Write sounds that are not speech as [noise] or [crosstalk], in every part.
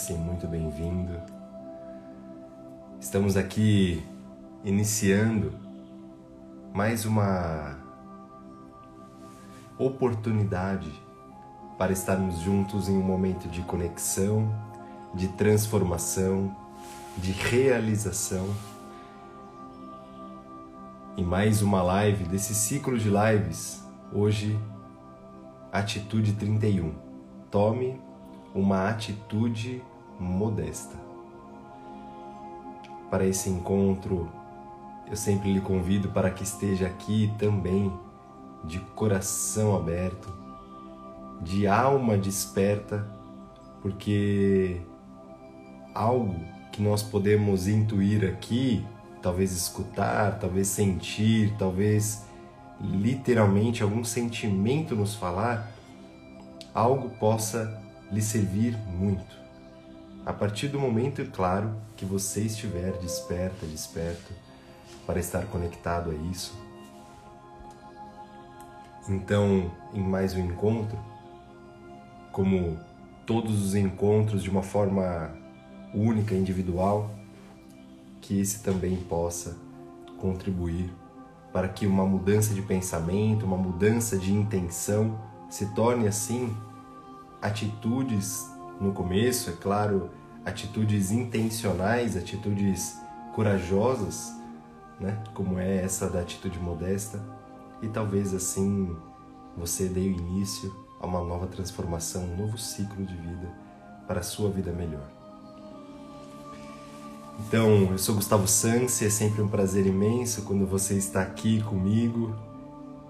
sinta-se muito bem-vindo. Estamos aqui iniciando mais uma oportunidade para estarmos juntos em um momento de conexão, de transformação, de realização. E mais uma live desse ciclo de lives, hoje Atitude 31. Tome uma atitude modesta. Para esse encontro, eu sempre lhe convido para que esteja aqui também, de coração aberto, de alma desperta, porque algo que nós podemos intuir aqui, talvez escutar, talvez sentir, talvez literalmente algum sentimento nos falar, algo possa lhe servir muito. A partir do momento, claro, que você estiver desperta, desperto, para estar conectado a isso. Então, em mais um encontro, como todos os encontros de uma forma única, individual, que esse também possa contribuir para que uma mudança de pensamento, uma mudança de intenção se torne assim atitudes no começo, é claro, atitudes intencionais, atitudes corajosas, né? Como é essa da atitude modesta, e talvez assim você dê início a uma nova transformação, um novo ciclo de vida para a sua vida melhor. Então, eu sou Gustavo Sansi, é sempre um prazer imenso quando você está aqui comigo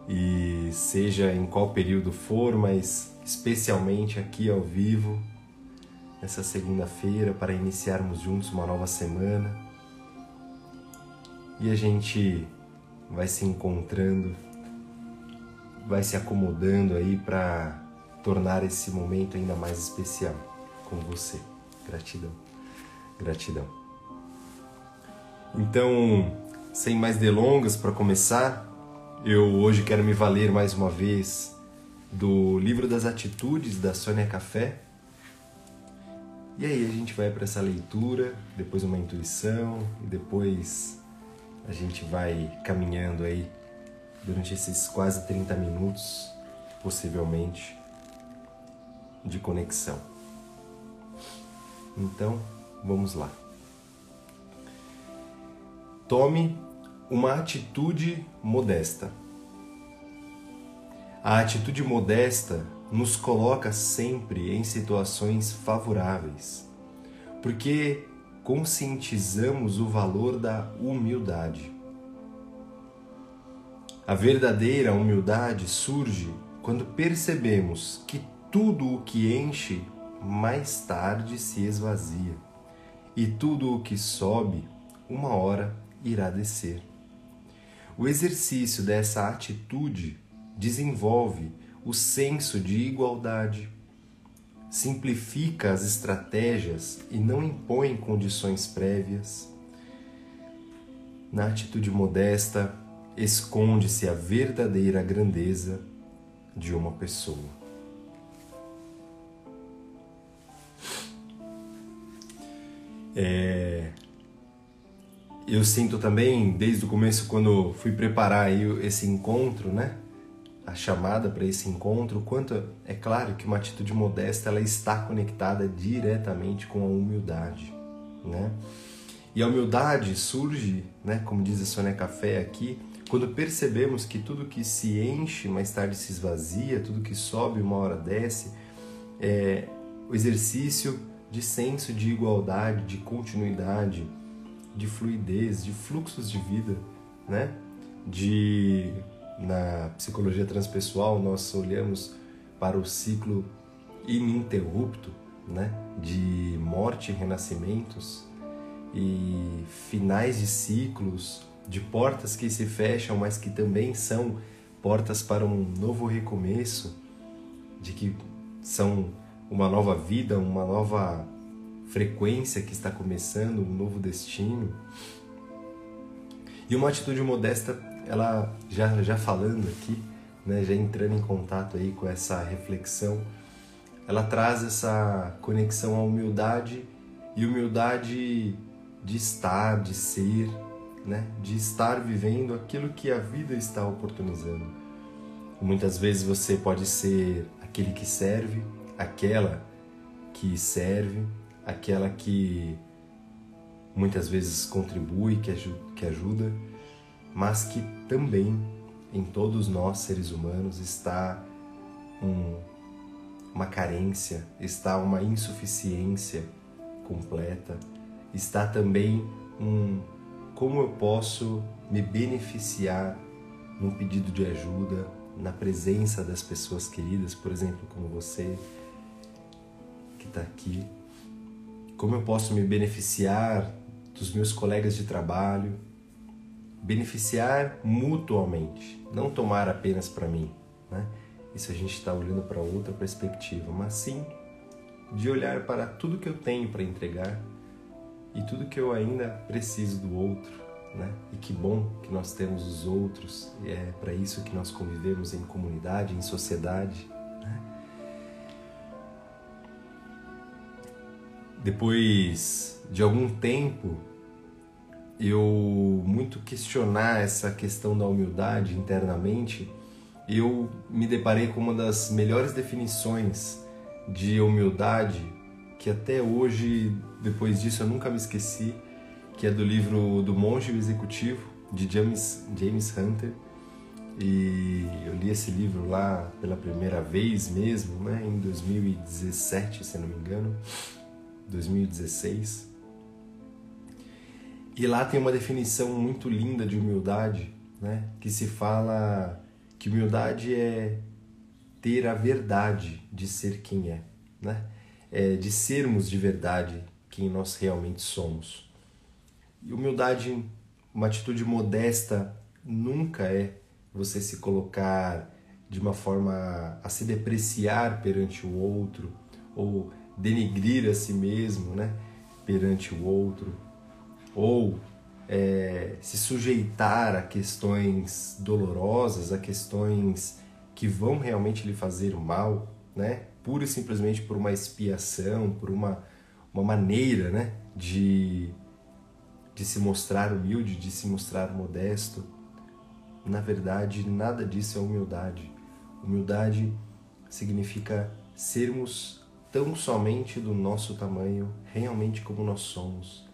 e seja em qual período for, mas especialmente aqui ao vivo, nessa segunda-feira, para iniciarmos juntos uma nova semana. E a gente vai se encontrando, vai se acomodando aí para tornar esse momento ainda mais especial com você. Gratidão, gratidão. Então, sem mais delongas para começar, eu hoje quero me valer mais uma vez do livro das atitudes da Sônia Café. E aí a gente vai para essa leitura, depois uma intuição e depois a gente vai caminhando aí durante esses quase 30 minutos, possivelmente, de conexão. Então, vamos lá. Tome uma atitude modesta. A atitude modesta nos coloca sempre em situações favoráveis, porque conscientizamos o valor da humildade. A verdadeira humildade surge quando percebemos que tudo o que enche mais tarde se esvazia, e tudo o que sobe, uma hora irá descer. O exercício dessa atitude desenvolve o senso de igualdade, simplifica as estratégias e não impõe condições prévias. Na atitude modesta, esconde-se a verdadeira grandeza de uma pessoa. É, eu sinto também, desde o começo, quando fui preparar esse encontro, né? A chamada para esse encontro, quanto é claro que uma atitude modesta ela está conectada diretamente com a humildade, né? E a humildade surge, né, como diz a Sônia Café aqui, quando percebemos que tudo que se enche mais tarde se esvazia, tudo que sobe uma hora desce, é o exercício de senso de igualdade, de continuidade, de fluidez, de fluxos de vida, né? De na psicologia transpessoal nós olhamos para o ciclo ininterrupto, né? De morte e renascimentos e finais de ciclos, de portas que se fecham, mas que também são portas para um novo recomeço, de que são uma nova vida, uma nova frequência que está começando, um novo destino. E uma atitude modesta, ela já, já falando aqui, né, já entrando em contato aí com essa reflexão, ela traz essa conexão à humildade e humildade de estar, de ser, né, de estar vivendo aquilo que a vida está oportunizando. Muitas vezes você pode ser aquele que serve, aquela que serve, aquela que muitas vezes contribui, que ajuda, mas que também em todos nós seres humanos está um, uma carência, está uma insuficiência completa, está também um como eu posso me beneficiar num pedido de ajuda, na presença das pessoas queridas, por exemplo, como você que está aqui. Como eu posso me beneficiar dos meus colegas de trabalho, beneficiar mutuamente, não tomar apenas para mim. Né? Isso a gente está olhando para outra perspectiva, mas sim de olhar para tudo que eu tenho para entregar e tudo que eu ainda preciso do outro. Né? E que bom que nós temos os outros, e é para isso que nós convivemos em comunidade, em sociedade. Né? Depois de algum tempo eu muito questionar essa questão da humildade internamente, eu me deparei com uma das melhores definições de humildade que até hoje, depois disso, eu nunca me esqueci, que é do livro do Monge Executivo, de James, James Hunter. E eu li esse livro lá pela primeira vez mesmo, né, em 2017, se não me engano, 2016. E lá tem uma definição muito linda de humildade, né? que se fala que humildade é ter a verdade de ser quem é, né? É de sermos de verdade quem nós realmente somos. E humildade, uma atitude modesta, nunca é você se colocar de uma forma a se depreciar perante o outro ou denigrir a si mesmo, né? Perante o outro ou é, se sujeitar a questões dolorosas, a questões que vão realmente lhe fazer mal, né? Pura e simplesmente por uma expiação, por uma, uma maneira, né? De, de se mostrar humilde, de se mostrar modesto. Na verdade, nada disso é humildade. Humildade significa sermos tão somente do nosso tamanho, realmente como nós somos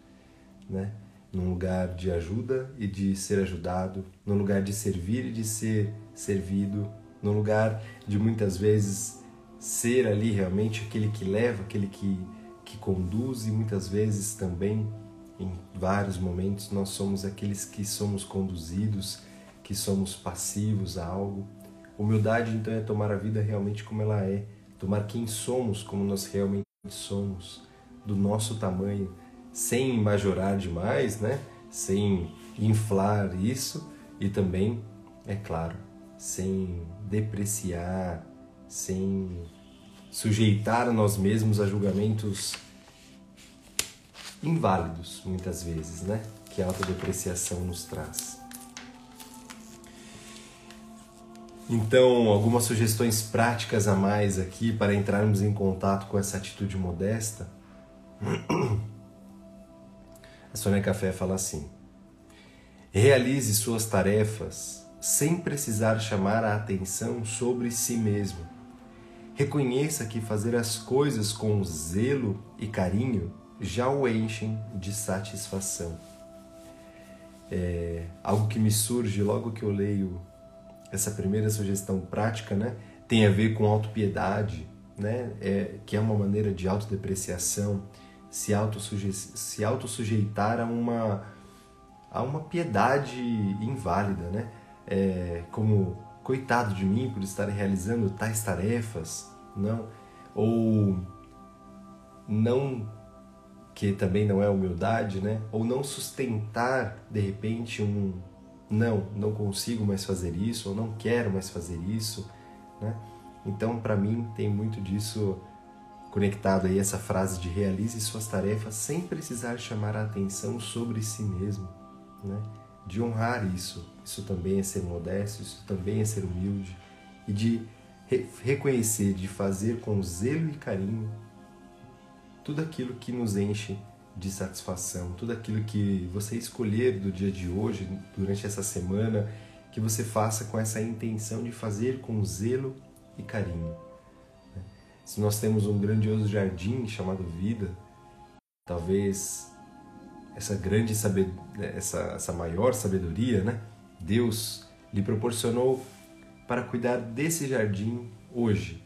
né? Num lugar de ajuda e de ser ajudado, num lugar de servir e de ser servido, num lugar de muitas vezes ser ali realmente aquele que leva, aquele que, que conduz e muitas vezes também em vários momentos nós somos aqueles que somos conduzidos, que somos passivos a algo. Humildade então é tomar a vida realmente como ela é, tomar quem somos como nós realmente somos, do nosso tamanho, sem majorar demais, né? sem inflar isso e também, é claro, sem depreciar, sem sujeitar nós mesmos a julgamentos inválidos, muitas vezes, né? Que a autodepreciação nos traz. Então, algumas sugestões práticas a mais aqui para entrarmos em contato com essa atitude modesta. [clears throat] A Sônia Café fala assim: realize suas tarefas sem precisar chamar a atenção sobre si mesmo. Reconheça que fazer as coisas com zelo e carinho já o enchem de satisfação. É, algo que me surge logo que eu leio essa primeira sugestão prática, né, tem a ver com autopiedade, né, é, que é uma maneira de autodepreciação se, autossuje se autossujeitar a uma, a uma piedade inválida, né? É, como coitado de mim por estar realizando tais tarefas, não? Ou não que também não é humildade, né? Ou não sustentar de repente um não, não consigo mais fazer isso, ou não quero mais fazer isso, né? Então, para mim, tem muito disso conectado aí essa frase de realize suas tarefas sem precisar chamar a atenção sobre si mesmo, né? De honrar isso. Isso também é ser modesto, isso também é ser humilde, e de re reconhecer, de fazer com zelo e carinho tudo aquilo que nos enche de satisfação, tudo aquilo que você escolher do dia de hoje, durante essa semana, que você faça com essa intenção de fazer com zelo e carinho. Se nós temos um grandioso jardim chamado vida, talvez essa grande sabedoria, essa, essa maior sabedoria, né? Deus lhe proporcionou para cuidar desse jardim hoje.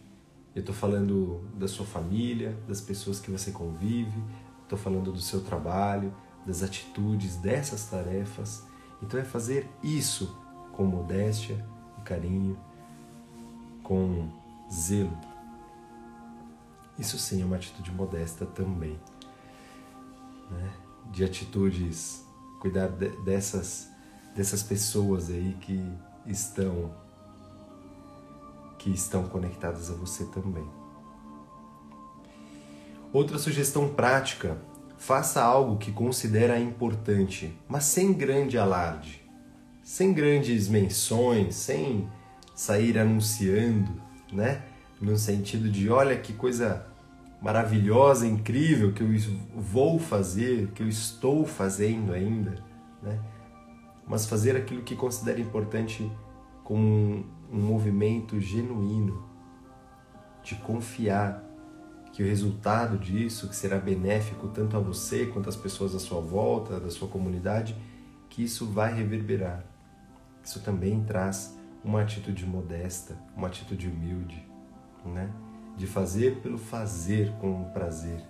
Eu estou falando da sua família, das pessoas que você convive, estou falando do seu trabalho, das atitudes dessas tarefas. Então é fazer isso com modéstia e carinho, com zelo. Isso sim é uma atitude modesta também. Né? De atitudes, cuidar de, dessas, dessas pessoas aí que estão que estão conectadas a você também. Outra sugestão prática: faça algo que considera importante, mas sem grande alarde, sem grandes menções, sem sair anunciando, né? No sentido de olha que coisa maravilhosa, incrível que eu vou fazer, que eu estou fazendo ainda, né? Mas fazer aquilo que considera importante com um movimento genuíno de confiar que o resultado disso, que será benéfico tanto a você quanto às pessoas à sua volta, da sua comunidade, que isso vai reverberar. Isso também traz uma atitude modesta, uma atitude humilde, né? De fazer pelo fazer com prazer,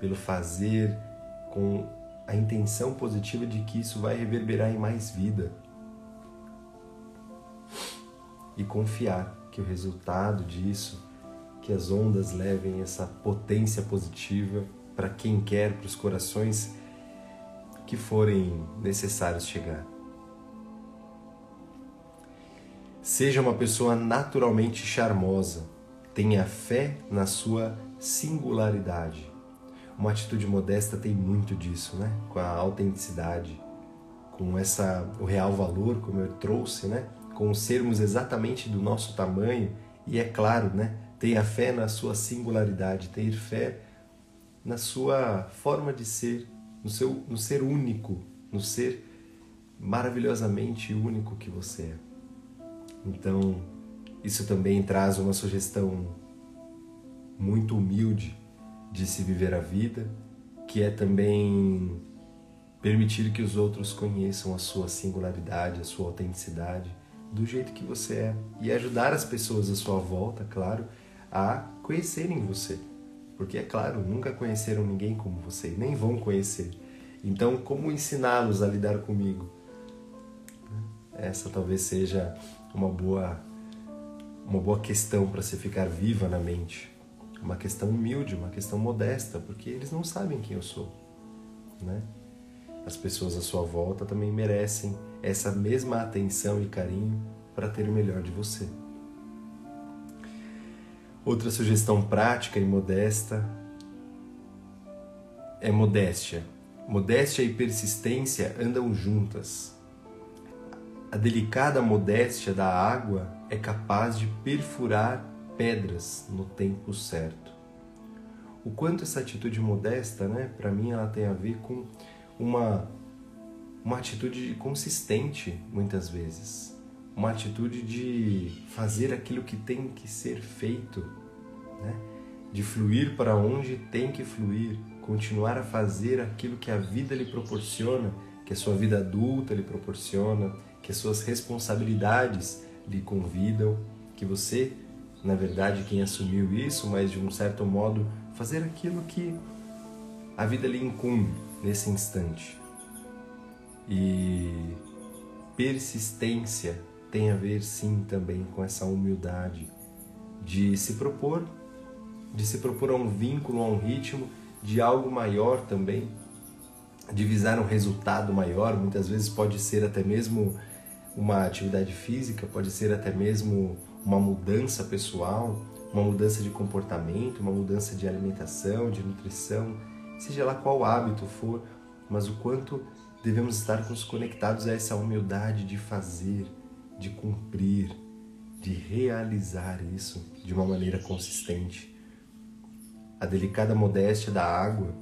pelo fazer com a intenção positiva de que isso vai reverberar em mais vida, e confiar que o resultado disso, que as ondas levem essa potência positiva para quem quer, para os corações que forem necessários chegar. Seja uma pessoa naturalmente charmosa, tenha fé na sua singularidade. Uma atitude modesta tem muito disso, né? Com a autenticidade, com essa o real valor, como eu trouxe, né? com sermos exatamente do nosso tamanho e é claro, né, tenha fé na sua singularidade, ter fé na sua forma de ser, no seu no ser único, no ser maravilhosamente único que você é. Então, isso também traz uma sugestão muito humilde de se viver a vida, que é também permitir que os outros conheçam a sua singularidade, a sua autenticidade do jeito que você é e ajudar as pessoas à sua volta, claro, a conhecerem você. Porque é claro, nunca conheceram ninguém como você, nem vão conhecer. Então, como ensiná-los a lidar comigo? Essa talvez seja uma boa uma boa questão para se ficar viva na mente. Uma questão humilde, uma questão modesta, porque eles não sabem quem eu sou, né? As pessoas à sua volta também merecem essa mesma atenção e carinho para ter o melhor de você. Outra sugestão prática e modesta é modéstia. Modéstia e persistência andam juntas. A delicada modéstia da água é capaz de perfurar pedras no tempo certo. O quanto essa atitude modesta, né, para mim ela tem a ver com uma uma atitude consistente muitas vezes, uma atitude de fazer aquilo que tem que ser feito, né? de fluir para onde tem que fluir, continuar a fazer aquilo que a vida lhe proporciona, que a sua vida adulta lhe proporciona, que as suas responsabilidades lhe convidam, que você, na verdade, quem assumiu isso, mas de um certo modo, fazer aquilo que a vida lhe incumbe nesse instante. E persistência tem a ver sim também com essa humildade de se propor, de se propor a um vínculo, a um ritmo de algo maior também, de visar um resultado maior, muitas vezes pode ser até mesmo uma atividade física, pode ser até mesmo uma mudança pessoal, uma mudança de comportamento, uma mudança de alimentação, de nutrição, seja lá qual hábito for, mas o quanto devemos estar conectados a essa humildade de fazer, de cumprir, de realizar isso de uma maneira consistente. A delicada modéstia da água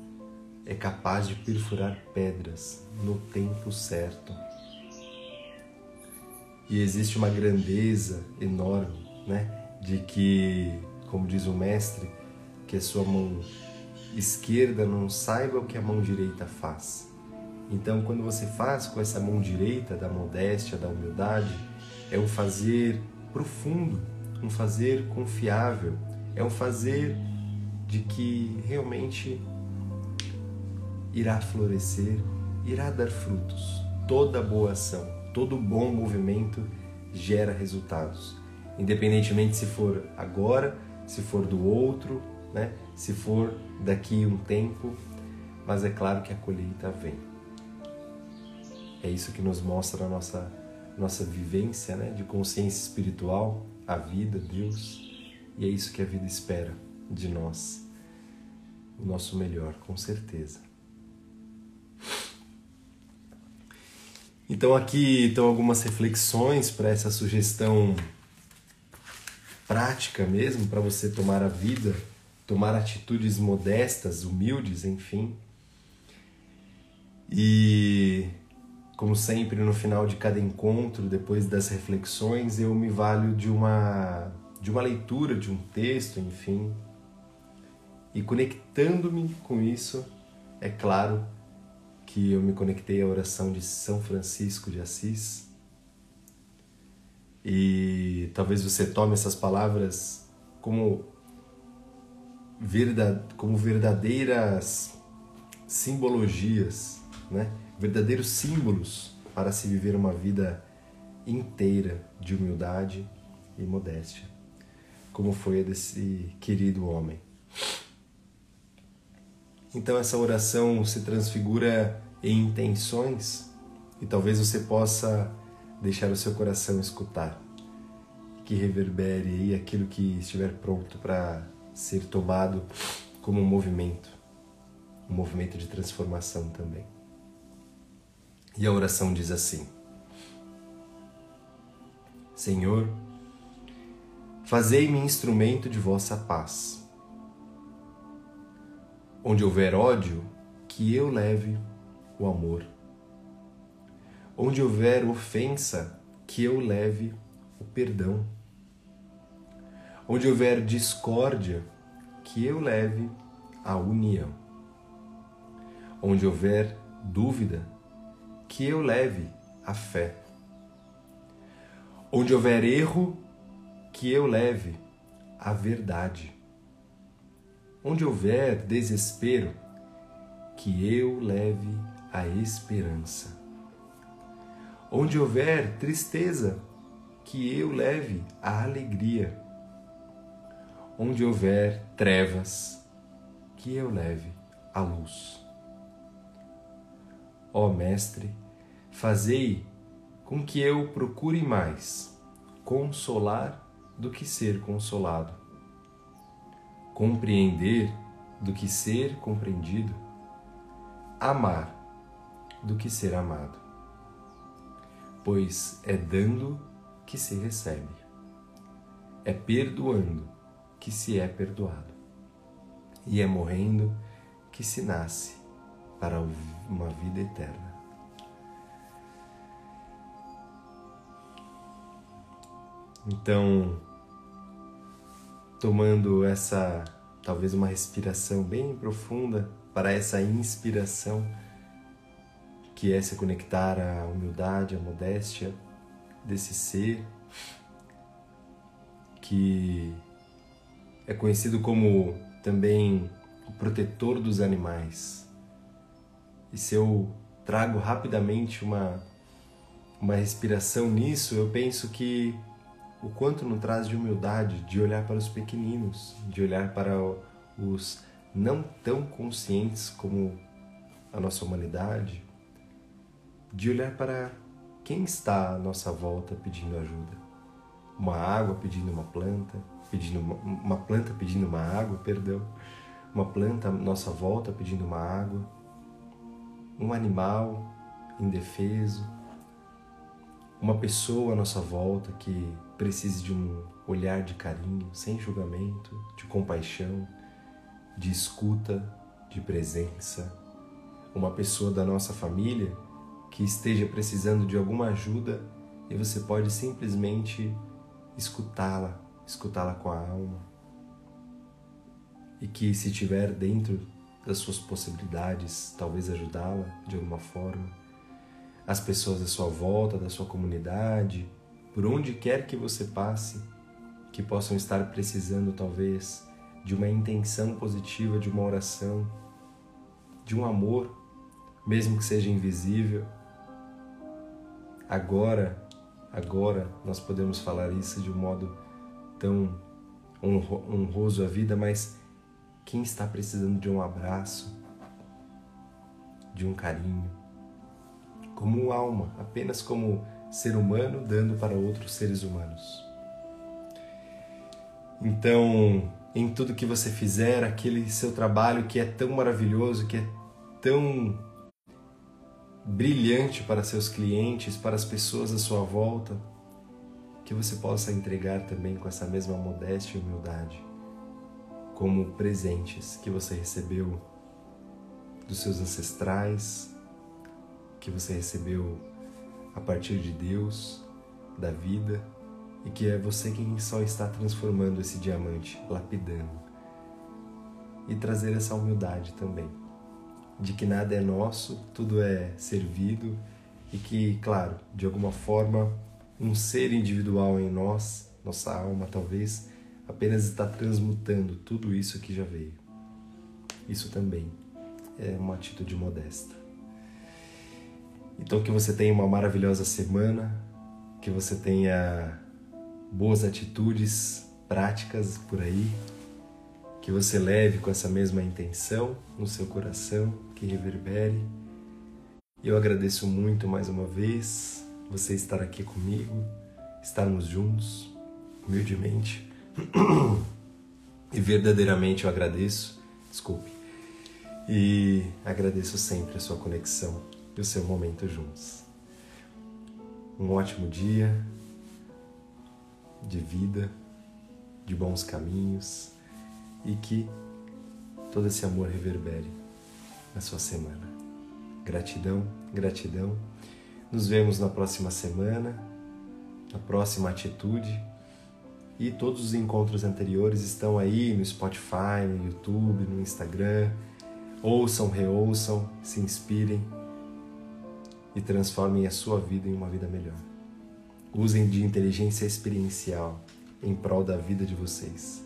é capaz de perfurar pedras no tempo certo. E existe uma grandeza enorme, né, de que, como diz o mestre, que a sua mão esquerda não saiba o que a mão direita faz. Então, quando você faz com essa mão direita da modéstia, da humildade, é um fazer profundo, um fazer confiável, é um fazer de que realmente irá florescer, irá dar frutos. Toda boa ação, todo bom movimento gera resultados, independentemente se for agora, se for do outro, né? se for daqui um tempo, mas é claro que a colheita vem. É isso que nos mostra a nossa, nossa vivência né? de consciência espiritual, a vida, Deus, e é isso que a vida espera de nós. O nosso melhor, com certeza. Então aqui estão algumas reflexões para essa sugestão prática mesmo para você tomar a vida, tomar atitudes modestas, humildes, enfim. E como sempre no final de cada encontro, depois das reflexões, eu me valho de uma de uma leitura de um texto, enfim. E conectando-me com isso, é claro, que eu me conectei à oração de São Francisco de Assis. E talvez você tome essas palavras como, verdade, como verdadeiras simbologias, né? verdadeiros símbolos para se viver uma vida inteira de humildade e modéstia, como foi a desse querido homem. Então essa oração se transfigura em intenções e talvez você possa deixar o seu coração escutar, que reverbere aí aquilo que estiver pronto para ser tomado como um movimento, um movimento de transformação também. E a oração diz assim: Senhor, fazei-me instrumento de vossa paz Onde houver ódio, que eu leve o amor. Onde houver ofensa, que eu leve o perdão. Onde houver discórdia, que eu leve a união. Onde houver dúvida, que eu leve a fé. Onde houver erro, que eu leve a verdade. Onde houver desespero, que eu leve a esperança. Onde houver tristeza, que eu leve a alegria. Onde houver trevas, que eu leve a luz. Ó Mestre, fazei com que eu procure mais consolar do que ser consolado compreender do que ser compreendido, amar do que ser amado. Pois é dando que se recebe, é perdoando que se é perdoado, e é morrendo que se nasce para uma vida eterna. Então, tomando essa talvez uma respiração bem profunda para essa inspiração que é se conectar à humildade, à modéstia desse ser que é conhecido como também o protetor dos animais. E se eu trago rapidamente uma uma respiração nisso, eu penso que o quanto nos traz de humildade de olhar para os pequeninos, de olhar para os não tão conscientes como a nossa humanidade, de olhar para quem está à nossa volta pedindo ajuda. Uma água pedindo uma planta, pedindo uma, uma planta pedindo uma água, perdão. Uma planta à nossa volta pedindo uma água. Um animal indefeso. Uma pessoa à nossa volta que precise de um olhar de carinho, sem julgamento, de compaixão, de escuta, de presença. Uma pessoa da nossa família que esteja precisando de alguma ajuda e você pode simplesmente escutá-la, escutá-la com a alma. E que se tiver dentro das suas possibilidades, talvez ajudá-la de alguma forma. As pessoas à sua volta, da sua comunidade, por onde quer que você passe, que possam estar precisando talvez de uma intenção positiva, de uma oração, de um amor, mesmo que seja invisível. Agora, agora nós podemos falar isso de um modo tão honroso à vida, mas quem está precisando de um abraço, de um carinho, como alma, apenas como ser humano dando para outros seres humanos. Então, em tudo que você fizer, aquele seu trabalho que é tão maravilhoso, que é tão brilhante para seus clientes, para as pessoas à sua volta, que você possa entregar também com essa mesma modéstia e humildade, como presentes que você recebeu dos seus ancestrais, que você recebeu a partir de Deus, da vida, e que é você quem só está transformando esse diamante, lapidando. E trazer essa humildade também, de que nada é nosso, tudo é servido e que, claro, de alguma forma, um ser individual em nós, nossa alma talvez, apenas está transmutando tudo isso que já veio. Isso também é uma atitude modesta. Então que você tenha uma maravilhosa semana, que você tenha boas atitudes práticas por aí, que você leve com essa mesma intenção no seu coração, que reverbere. Eu agradeço muito mais uma vez você estar aqui comigo, estarmos juntos, humildemente. [clears throat] E verdadeiramente eu agradeço, desculpe, e agradeço sempre a sua conexão e o seu momento juntos. Um ótimo dia, de vida, de bons caminhos e que todo esse amor reverbere na sua semana. Gratidão, gratidão. Nos vemos na próxima semana, na próxima atitude. E todos os encontros anteriores estão aí no Spotify, no YouTube, no Instagram. Ouçam, reouçam, se inspirem e transformem a sua vida em uma vida melhor. Usem de inteligência experiencial em prol da vida de vocês.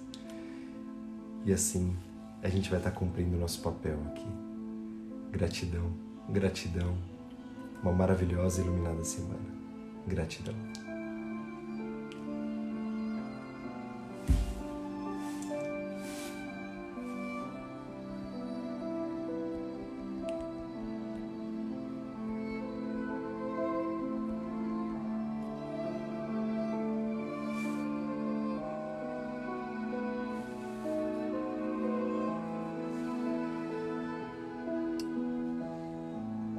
E assim a gente vai estar cumprindo o nosso papel aqui. Gratidão, gratidão. Uma maravilhosa e iluminada semana. Gratidão.